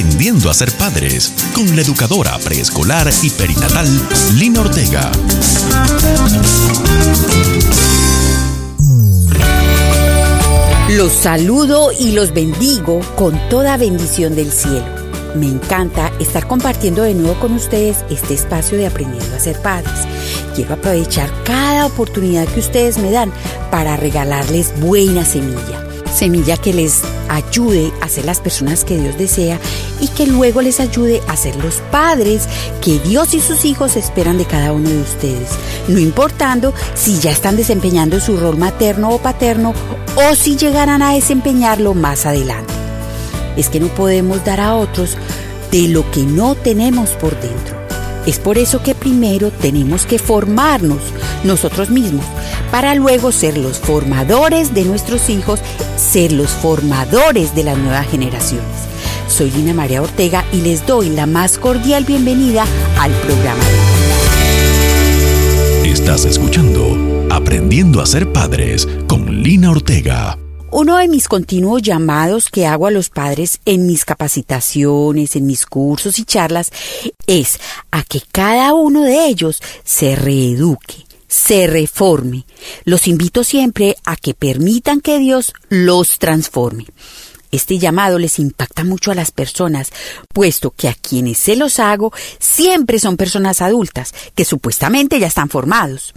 Aprendiendo a ser padres con la educadora preescolar y perinatal Lina Ortega. Los saludo y los bendigo con toda bendición del cielo. Me encanta estar compartiendo de nuevo con ustedes este espacio de aprendiendo a ser padres. Quiero aprovechar cada oportunidad que ustedes me dan para regalarles buena semilla semilla que les ayude a ser las personas que Dios desea y que luego les ayude a ser los padres que Dios y sus hijos esperan de cada uno de ustedes, no importando si ya están desempeñando su rol materno o paterno o si llegarán a desempeñarlo más adelante. Es que no podemos dar a otros de lo que no tenemos por dentro. Es por eso que primero tenemos que formarnos nosotros mismos, para luego ser los formadores de nuestros hijos, ser los formadores de las nuevas generaciones. Soy Lina María Ortega y les doy la más cordial bienvenida al programa. Estás escuchando Aprendiendo a ser padres con Lina Ortega. Uno de mis continuos llamados que hago a los padres en mis capacitaciones, en mis cursos y charlas, es a que cada uno de ellos se reeduque, se reforme. Los invito siempre a que permitan que Dios los transforme. Este llamado les impacta mucho a las personas, puesto que a quienes se los hago siempre son personas adultas, que supuestamente ya están formados.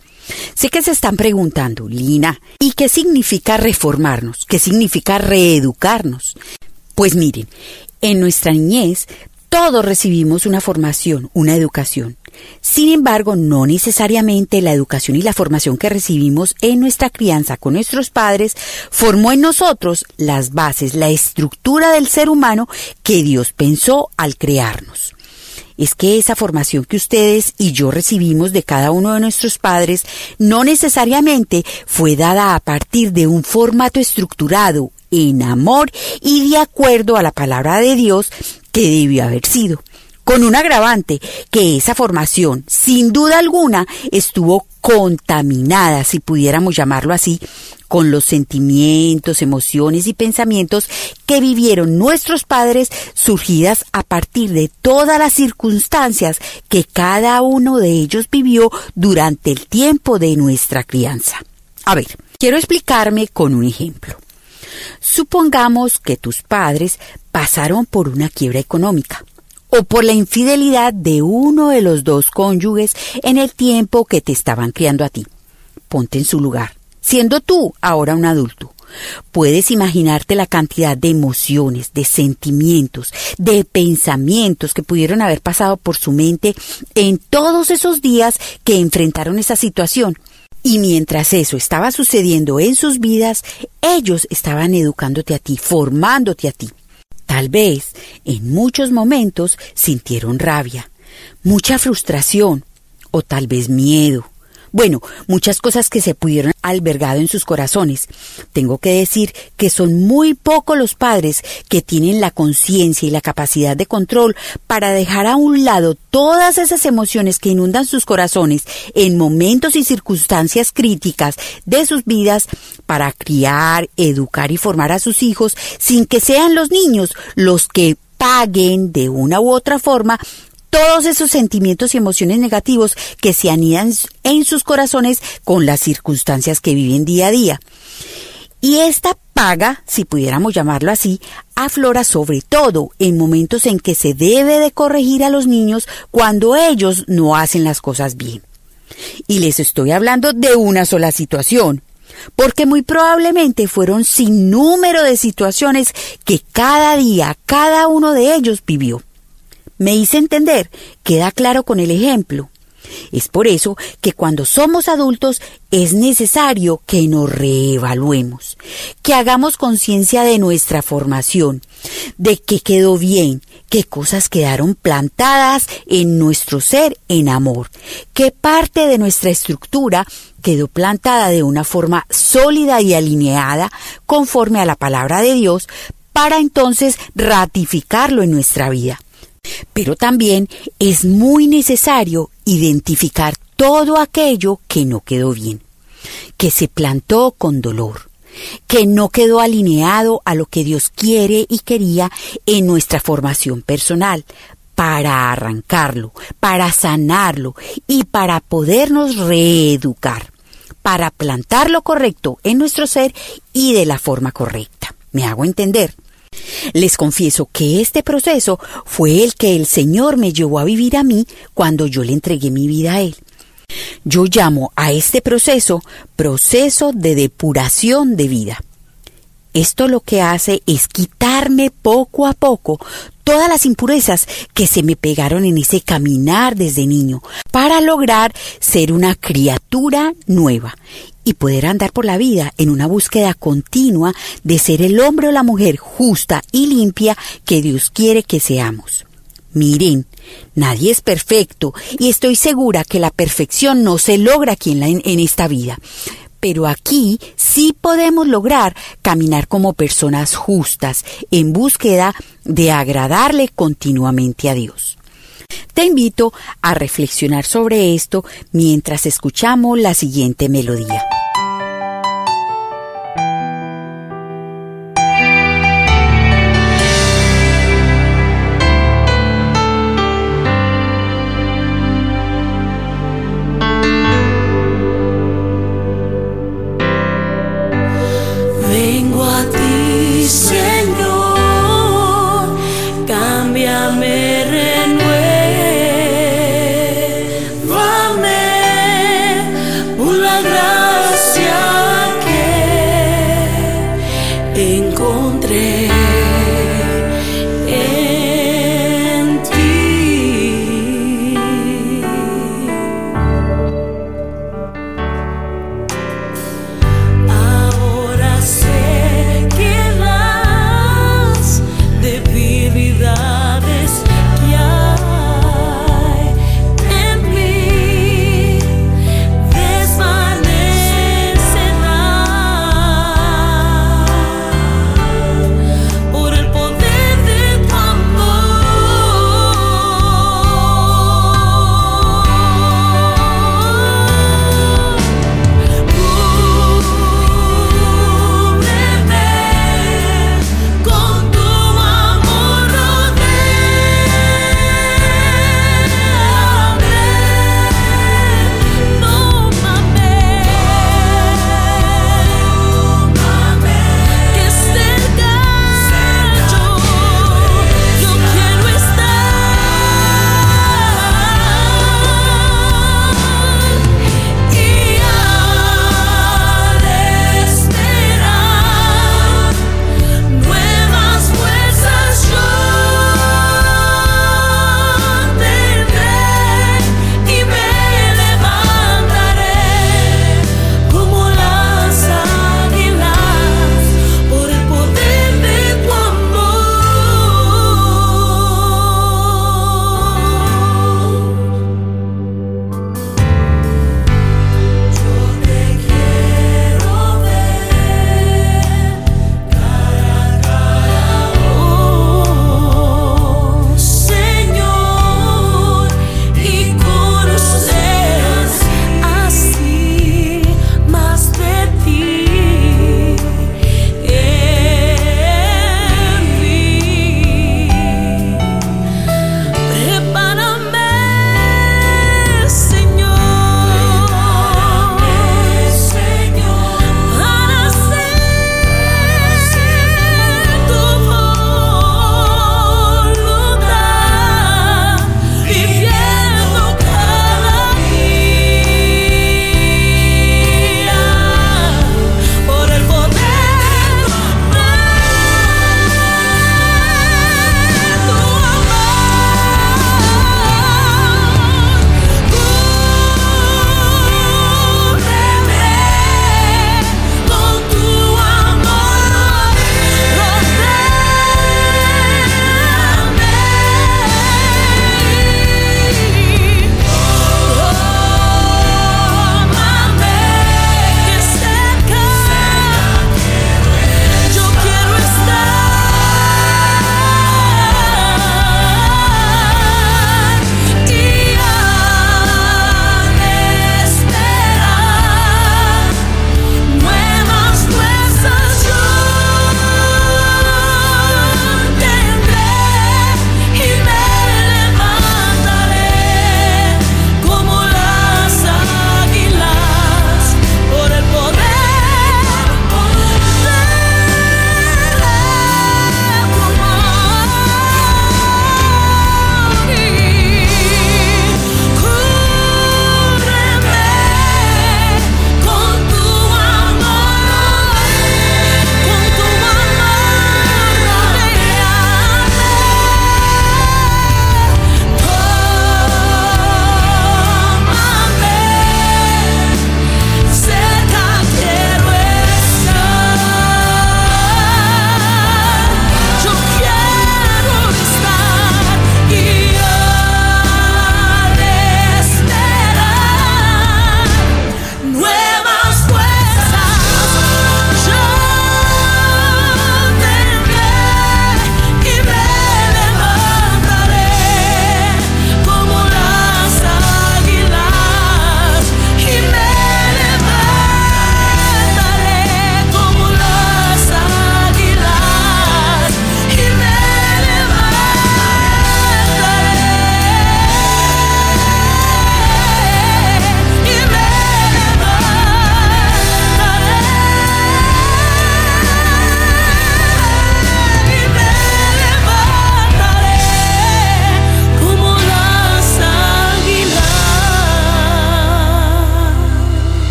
Sé que se están preguntando, Lina, ¿y qué significa reformarnos? ¿Qué significa reeducarnos? Pues miren, en nuestra niñez todos recibimos una formación, una educación. Sin embargo, no necesariamente la educación y la formación que recibimos en nuestra crianza con nuestros padres formó en nosotros las bases, la estructura del ser humano que Dios pensó al crearnos es que esa formación que ustedes y yo recibimos de cada uno de nuestros padres no necesariamente fue dada a partir de un formato estructurado en amor y de acuerdo a la palabra de Dios que debió haber sido. Con un agravante, que esa formación, sin duda alguna, estuvo contaminada, si pudiéramos llamarlo así, con los sentimientos, emociones y pensamientos que vivieron nuestros padres surgidas a partir de todas las circunstancias que cada uno de ellos vivió durante el tiempo de nuestra crianza. A ver, quiero explicarme con un ejemplo. Supongamos que tus padres pasaron por una quiebra económica o por la infidelidad de uno de los dos cónyuges en el tiempo que te estaban criando a ti. Ponte en su lugar siendo tú ahora un adulto. Puedes imaginarte la cantidad de emociones, de sentimientos, de pensamientos que pudieron haber pasado por su mente en todos esos días que enfrentaron esa situación. Y mientras eso estaba sucediendo en sus vidas, ellos estaban educándote a ti, formándote a ti. Tal vez en muchos momentos sintieron rabia, mucha frustración o tal vez miedo, bueno, muchas cosas que se pudieron albergado en sus corazones. Tengo que decir que son muy pocos los padres que tienen la conciencia y la capacidad de control para dejar a un lado todas esas emociones que inundan sus corazones en momentos y circunstancias críticas de sus vidas para criar, educar y formar a sus hijos sin que sean los niños los que paguen de una u otra forma todos esos sentimientos y emociones negativos que se anidan en sus corazones con las circunstancias que viven día a día. Y esta paga, si pudiéramos llamarlo así, aflora sobre todo en momentos en que se debe de corregir a los niños cuando ellos no hacen las cosas bien. Y les estoy hablando de una sola situación, porque muy probablemente fueron sin número de situaciones que cada día cada uno de ellos vivió. Me hice entender, queda claro con el ejemplo. Es por eso que cuando somos adultos es necesario que nos reevaluemos, que hagamos conciencia de nuestra formación, de qué quedó bien, qué cosas quedaron plantadas en nuestro ser en amor, qué parte de nuestra estructura quedó plantada de una forma sólida y alineada conforme a la palabra de Dios para entonces ratificarlo en nuestra vida. Pero también es muy necesario identificar todo aquello que no quedó bien, que se plantó con dolor, que no quedó alineado a lo que Dios quiere y quería en nuestra formación personal, para arrancarlo, para sanarlo y para podernos reeducar, para plantar lo correcto en nuestro ser y de la forma correcta. ¿Me hago entender? Les confieso que este proceso fue el que el Señor me llevó a vivir a mí cuando yo le entregué mi vida a Él. Yo llamo a este proceso proceso de depuración de vida. Esto lo que hace es quitarme poco a poco todas las impurezas que se me pegaron en ese caminar desde niño para lograr ser una criatura nueva y poder andar por la vida en una búsqueda continua de ser el hombre o la mujer justa y limpia que Dios quiere que seamos. Miren, nadie es perfecto y estoy segura que la perfección no se logra aquí en, en esta vida pero aquí sí podemos lograr caminar como personas justas en búsqueda de agradarle continuamente a Dios. Te invito a reflexionar sobre esto mientras escuchamos la siguiente melodía.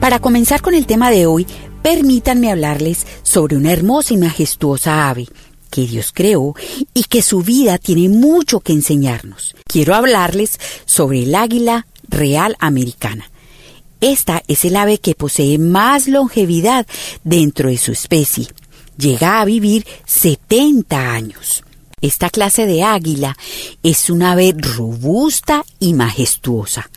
Para comenzar con el tema de hoy, permítanme hablarles sobre una hermosa y majestuosa ave que Dios creó y que su vida tiene mucho que enseñarnos. Quiero hablarles sobre el águila real americana. Esta es el ave que posee más longevidad dentro de su especie. Llega a vivir 70 años. Esta clase de águila es una ave robusta y majestuosa.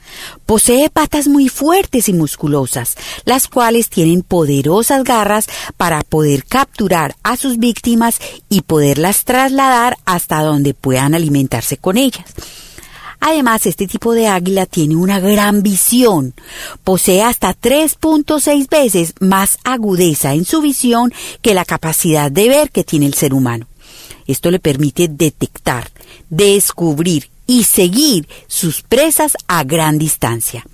Posee patas muy fuertes y musculosas, las cuales tienen poderosas garras para poder capturar a sus víctimas y poderlas trasladar hasta donde puedan alimentarse con ellas. Además, este tipo de águila tiene una gran visión. Posee hasta 3.6 veces más agudeza en su visión que la capacidad de ver que tiene el ser humano. Esto le permite detectar, descubrir y seguir sus presas a gran distancia.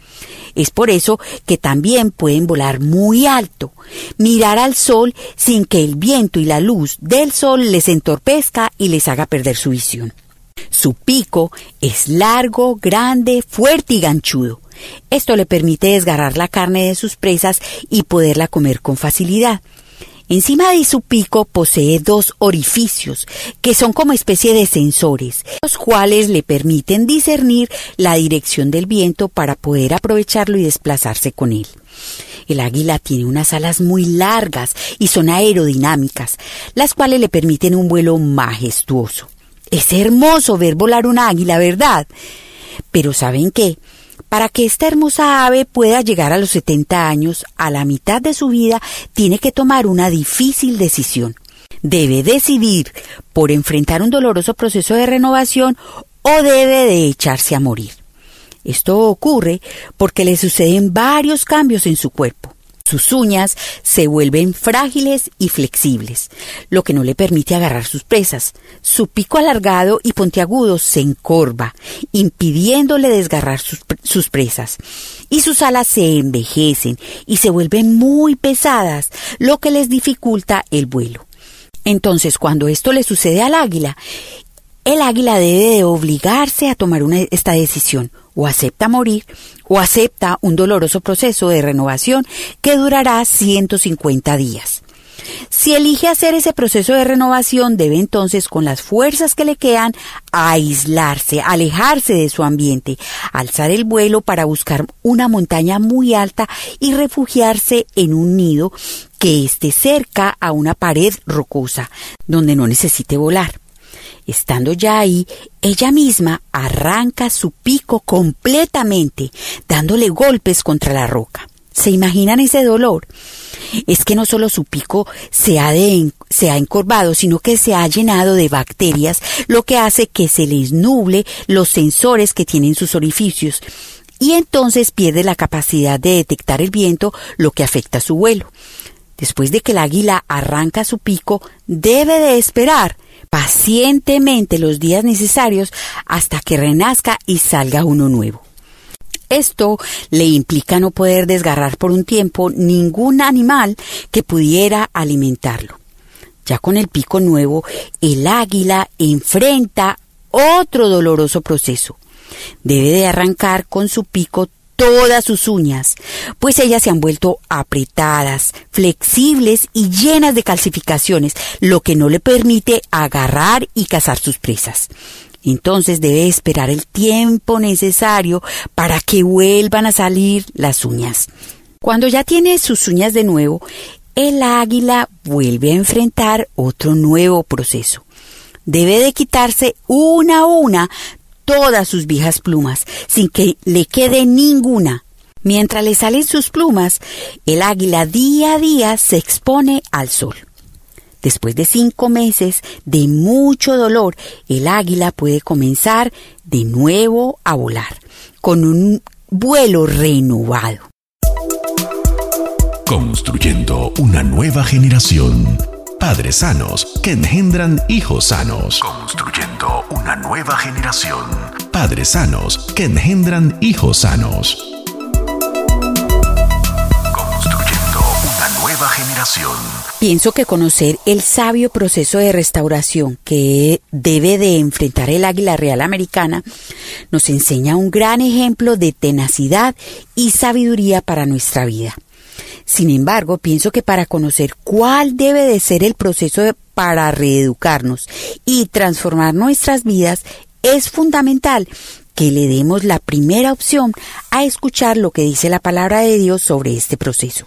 Es por eso que también pueden volar muy alto, mirar al sol sin que el viento y la luz del sol les entorpezca y les haga perder su visión. Su pico es largo, grande, fuerte y ganchudo. Esto le permite desgarrar la carne de sus presas y poderla comer con facilidad. Encima de su pico posee dos orificios, que son como especie de sensores, los cuales le permiten discernir la dirección del viento para poder aprovecharlo y desplazarse con él. El águila tiene unas alas muy largas y son aerodinámicas, las cuales le permiten un vuelo majestuoso. Es hermoso ver volar un águila, ¿verdad? Pero ¿saben qué? Para que esta hermosa ave pueda llegar a los 70 años, a la mitad de su vida, tiene que tomar una difícil decisión. Debe decidir por enfrentar un doloroso proceso de renovación o debe de echarse a morir. Esto ocurre porque le suceden varios cambios en su cuerpo. Sus uñas se vuelven frágiles y flexibles, lo que no le permite agarrar sus presas. Su pico alargado y pontiagudo se encorva, impidiéndole desgarrar sus, sus, presas. Y sus alas se envejecen y se vuelven muy pesadas, lo que les dificulta el vuelo. Entonces, cuando esto le sucede al águila, el águila debe de obligarse a tomar esta decisión o acepta morir o acepta un doloroso proceso de renovación que durará 150 días. Si elige hacer ese proceso de renovación, debe entonces, con las fuerzas que le quedan, aislarse, alejarse de su ambiente, alzar el vuelo para buscar una montaña muy alta y refugiarse en un nido que esté cerca a una pared rocosa, donde no necesite volar. Estando ya ahí, ella misma arranca su pico completamente, dándole golpes contra la roca. ¿Se imaginan ese dolor? Es que no solo su pico se ha, se ha encorvado, sino que se ha llenado de bacterias, lo que hace que se les nuble los sensores que tienen sus orificios y entonces pierde la capacidad de detectar el viento, lo que afecta su vuelo. Después de que el águila arranca su pico, debe de esperar pacientemente los días necesarios hasta que renazca y salga uno nuevo. Esto le implica no poder desgarrar por un tiempo ningún animal que pudiera alimentarlo. Ya con el pico nuevo, el águila enfrenta otro doloroso proceso. Debe de arrancar con su pico todas sus uñas, pues ellas se han vuelto apretadas, flexibles y llenas de calcificaciones, lo que no le permite agarrar y cazar sus presas. Entonces debe esperar el tiempo necesario para que vuelvan a salir las uñas. Cuando ya tiene sus uñas de nuevo, el águila vuelve a enfrentar otro nuevo proceso. Debe de quitarse una a una todas sus viejas plumas, sin que le quede ninguna. Mientras le salen sus plumas, el águila día a día se expone al sol. Después de cinco meses de mucho dolor, el águila puede comenzar de nuevo a volar, con un vuelo renovado. Construyendo una nueva generación. Padres sanos que engendran hijos sanos. Construyendo una nueva generación. Padres sanos que engendran hijos sanos. Construyendo una nueva generación. Pienso que conocer el sabio proceso de restauración que debe de enfrentar el águila real americana nos enseña un gran ejemplo de tenacidad y sabiduría para nuestra vida. Sin embargo, pienso que para conocer cuál debe de ser el proceso para reeducarnos y transformar nuestras vidas, es fundamental que le demos la primera opción a escuchar lo que dice la palabra de Dios sobre este proceso.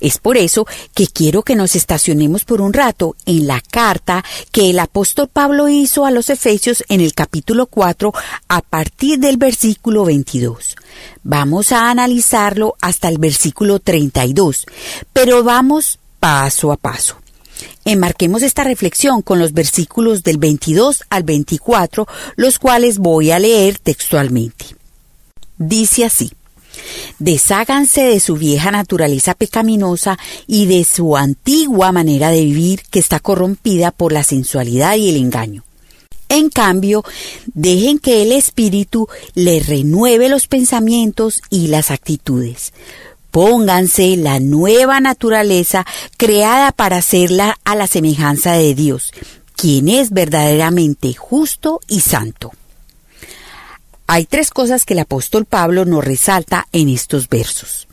Es por eso que quiero que nos estacionemos por un rato en la carta que el apóstol Pablo hizo a los Efesios en el capítulo 4 a partir del versículo 22. Vamos a analizarlo hasta el versículo 32, pero vamos paso a paso. Enmarquemos esta reflexión con los versículos del 22 al 24, los cuales voy a leer textualmente. Dice así. Desháganse de su vieja naturaleza pecaminosa y de su antigua manera de vivir que está corrompida por la sensualidad y el engaño. En cambio, dejen que el Espíritu les renueve los pensamientos y las actitudes. Pónganse la nueva naturaleza creada para hacerla a la semejanza de Dios, quien es verdaderamente justo y santo. Hay tres cosas que el apóstol Pablo nos resalta en estos versos.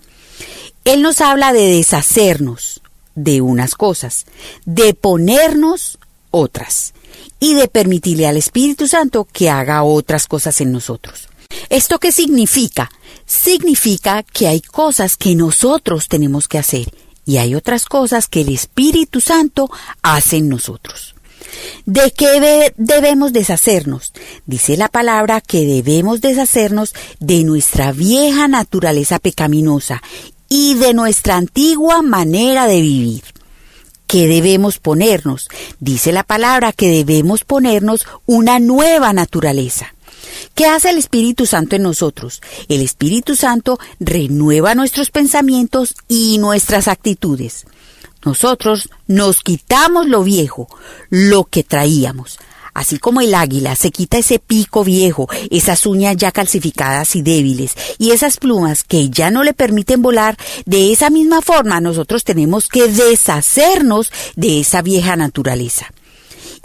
Él nos habla de deshacernos de unas cosas, de ponernos otras y de permitirle al Espíritu Santo que haga otras cosas en nosotros. ¿Esto qué significa? Significa que hay cosas que nosotros tenemos que hacer y hay otras cosas que el Espíritu Santo hace en nosotros. ¿De qué debemos deshacernos? Dice la palabra que debemos deshacernos de nuestra vieja naturaleza pecaminosa y de nuestra antigua manera de vivir. ¿Qué debemos ponernos? Dice la palabra que debemos ponernos una nueva naturaleza. ¿Qué hace el Espíritu Santo en nosotros? El Espíritu Santo renueva nuestros pensamientos y nuestras actitudes. Nosotros nos quitamos lo viejo, lo que traíamos. Así como el águila se quita ese pico viejo, esas uñas ya calcificadas y débiles, y esas plumas que ya no le permiten volar, de esa misma forma nosotros tenemos que deshacernos de esa vieja naturaleza.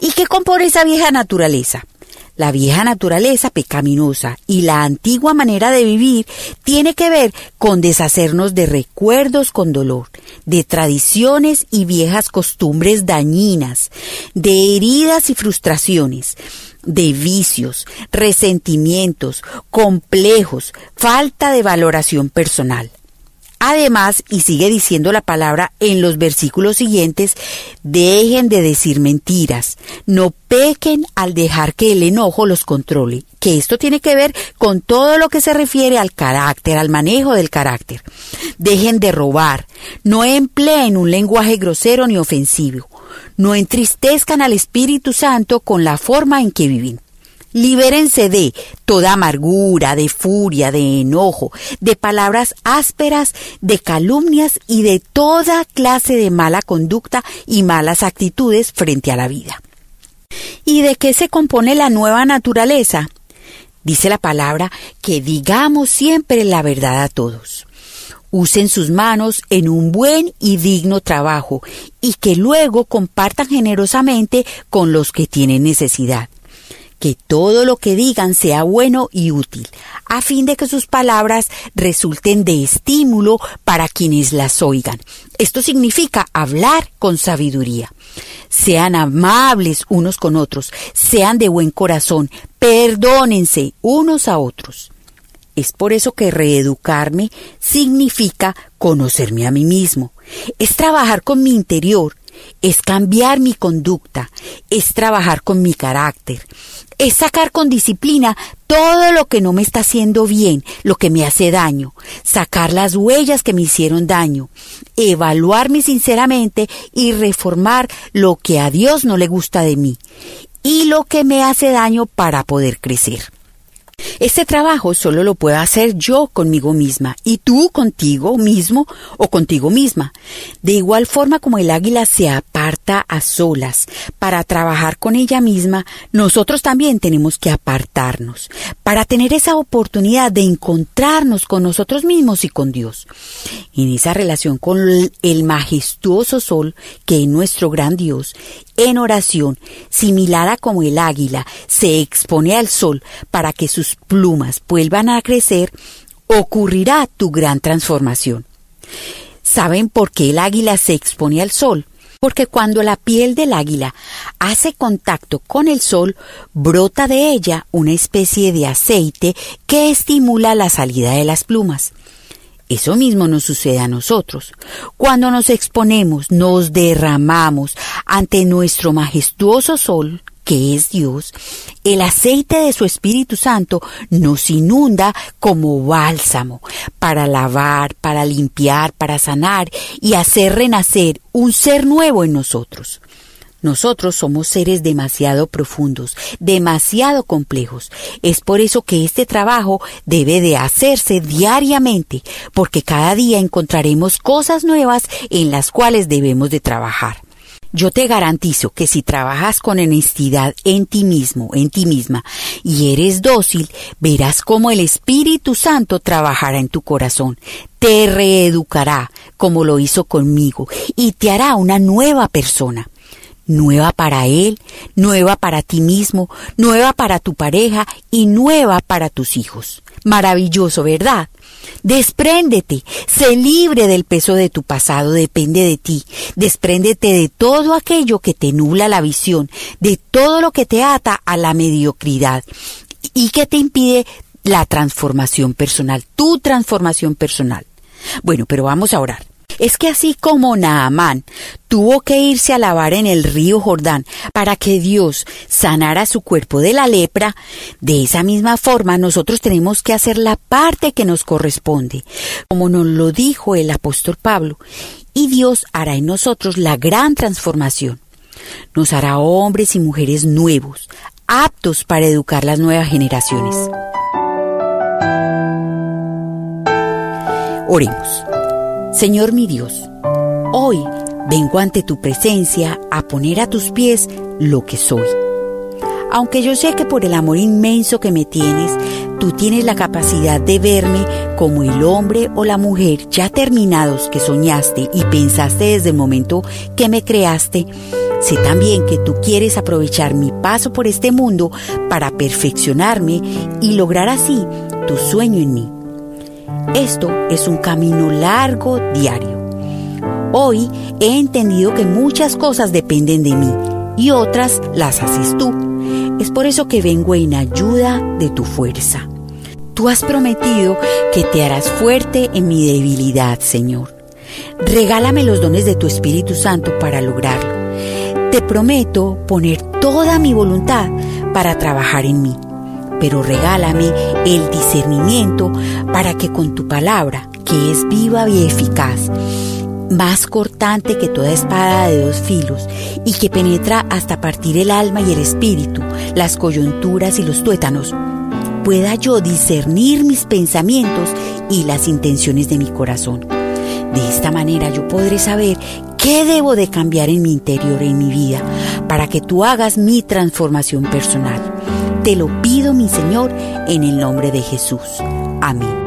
¿Y qué compone esa vieja naturaleza? La vieja naturaleza pecaminosa y la antigua manera de vivir tiene que ver con deshacernos de recuerdos con dolor, de tradiciones y viejas costumbres dañinas, de heridas y frustraciones, de vicios, resentimientos, complejos, falta de valoración personal. Además, y sigue diciendo la palabra en los versículos siguientes, dejen de decir mentiras, no pequen al dejar que el enojo los controle, que esto tiene que ver con todo lo que se refiere al carácter, al manejo del carácter. Dejen de robar, no empleen un lenguaje grosero ni ofensivo, no entristezcan al Espíritu Santo con la forma en que viven. Libérense de toda amargura, de furia, de enojo, de palabras ásperas, de calumnias y de toda clase de mala conducta y malas actitudes frente a la vida. ¿Y de qué se compone la nueva naturaleza? Dice la palabra que digamos siempre la verdad a todos. Usen sus manos en un buen y digno trabajo y que luego compartan generosamente con los que tienen necesidad que todo lo que digan sea bueno y útil, a fin de que sus palabras resulten de estímulo para quienes las oigan. Esto significa hablar con sabiduría. Sean amables unos con otros, sean de buen corazón, perdónense unos a otros. Es por eso que reeducarme significa conocerme a mí mismo. Es trabajar con mi interior, es cambiar mi conducta, es trabajar con mi carácter, es sacar con disciplina todo lo que no me está haciendo bien, lo que me hace daño, sacar las huellas que me hicieron daño, evaluarme sinceramente y reformar lo que a Dios no le gusta de mí y lo que me hace daño para poder crecer. Este trabajo solo lo puedo hacer yo conmigo misma y tú contigo mismo o contigo misma. De igual forma como el águila se aparta a solas para trabajar con ella misma, nosotros también tenemos que apartarnos para tener esa oportunidad de encontrarnos con nosotros mismos y con Dios. En esa relación con el majestuoso sol que es nuestro gran Dios en oración, similar a como el águila se expone al sol para que sus plumas vuelvan a crecer, ocurrirá tu gran transformación. ¿Saben por qué el águila se expone al sol? Porque cuando la piel del águila hace contacto con el sol, brota de ella una especie de aceite que estimula la salida de las plumas. Eso mismo nos sucede a nosotros. Cuando nos exponemos, nos derramamos ante nuestro majestuoso sol, que es Dios, el aceite de su Espíritu Santo nos inunda como bálsamo para lavar, para limpiar, para sanar y hacer renacer un ser nuevo en nosotros. Nosotros somos seres demasiado profundos, demasiado complejos. Es por eso que este trabajo debe de hacerse diariamente, porque cada día encontraremos cosas nuevas en las cuales debemos de trabajar. Yo te garantizo que si trabajas con honestidad en ti mismo, en ti misma, y eres dócil, verás cómo el Espíritu Santo trabajará en tu corazón, te reeducará, como lo hizo conmigo, y te hará una nueva persona nueva para él, nueva para ti mismo, nueva para tu pareja y nueva para tus hijos. Maravilloso, ¿verdad? Despréndete, sé libre del peso de tu pasado, depende de ti. Despréndete de todo aquello que te nubla la visión, de todo lo que te ata a la mediocridad y que te impide la transformación personal, tu transformación personal. Bueno, pero vamos a orar. Es que así como Naamán tuvo que irse a lavar en el río Jordán para que Dios sanara su cuerpo de la lepra, de esa misma forma nosotros tenemos que hacer la parte que nos corresponde, como nos lo dijo el apóstol Pablo, y Dios hará en nosotros la gran transformación. Nos hará hombres y mujeres nuevos, aptos para educar las nuevas generaciones. Oremos. Señor mi Dios, hoy vengo ante tu presencia a poner a tus pies lo que soy. Aunque yo sé que por el amor inmenso que me tienes, tú tienes la capacidad de verme como el hombre o la mujer ya terminados que soñaste y pensaste desde el momento que me creaste, sé también que tú quieres aprovechar mi paso por este mundo para perfeccionarme y lograr así tu sueño en mí. Esto es un camino largo diario. Hoy he entendido que muchas cosas dependen de mí y otras las haces tú. Es por eso que vengo en ayuda de tu fuerza. Tú has prometido que te harás fuerte en mi debilidad, Señor. Regálame los dones de tu Espíritu Santo para lograrlo. Te prometo poner toda mi voluntad para trabajar en mí pero regálame el discernimiento para que con tu palabra, que es viva y eficaz, más cortante que toda espada de dos filos y que penetra hasta partir el alma y el espíritu, las coyunturas y los tuétanos, pueda yo discernir mis pensamientos y las intenciones de mi corazón. De esta manera yo podré saber qué debo de cambiar en mi interior, en mi vida, para que tú hagas mi transformación personal. Te lo pido, mi Señor, en el nombre de Jesús. Amén.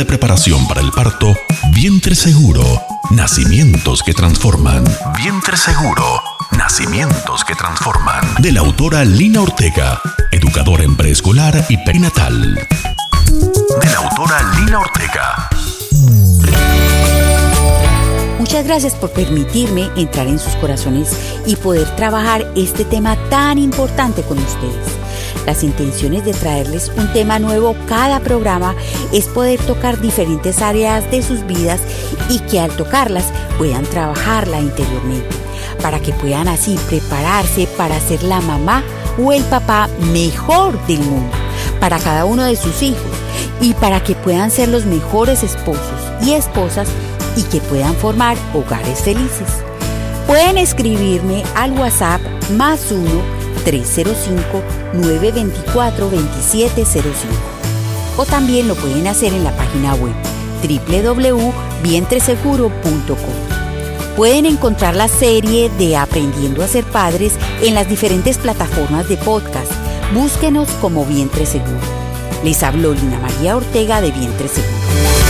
De preparación para el parto Vientre Seguro, Nacimientos que Transforman. Vientre Seguro, Nacimientos que Transforman. De la autora Lina Ortega, educadora en preescolar y perinatal. De la autora Lina Ortega. Muchas gracias por permitirme entrar en sus corazones y poder trabajar este tema tan importante con ustedes. Las intenciones de traerles un tema nuevo cada programa es poder tocar diferentes áreas de sus vidas y que al tocarlas puedan trabajarla interiormente, para que puedan así prepararse para ser la mamá o el papá mejor del mundo, para cada uno de sus hijos y para que puedan ser los mejores esposos y esposas y que puedan formar hogares felices. Pueden escribirme al WhatsApp más 1-305-924-2705 o también lo pueden hacer en la página web www.vientreseguro.com. Pueden encontrar la serie de Aprendiendo a ser padres en las diferentes plataformas de podcast. Búsquenos como Vientre Seguro. Les habló Lina María Ortega de Vientre Seguro.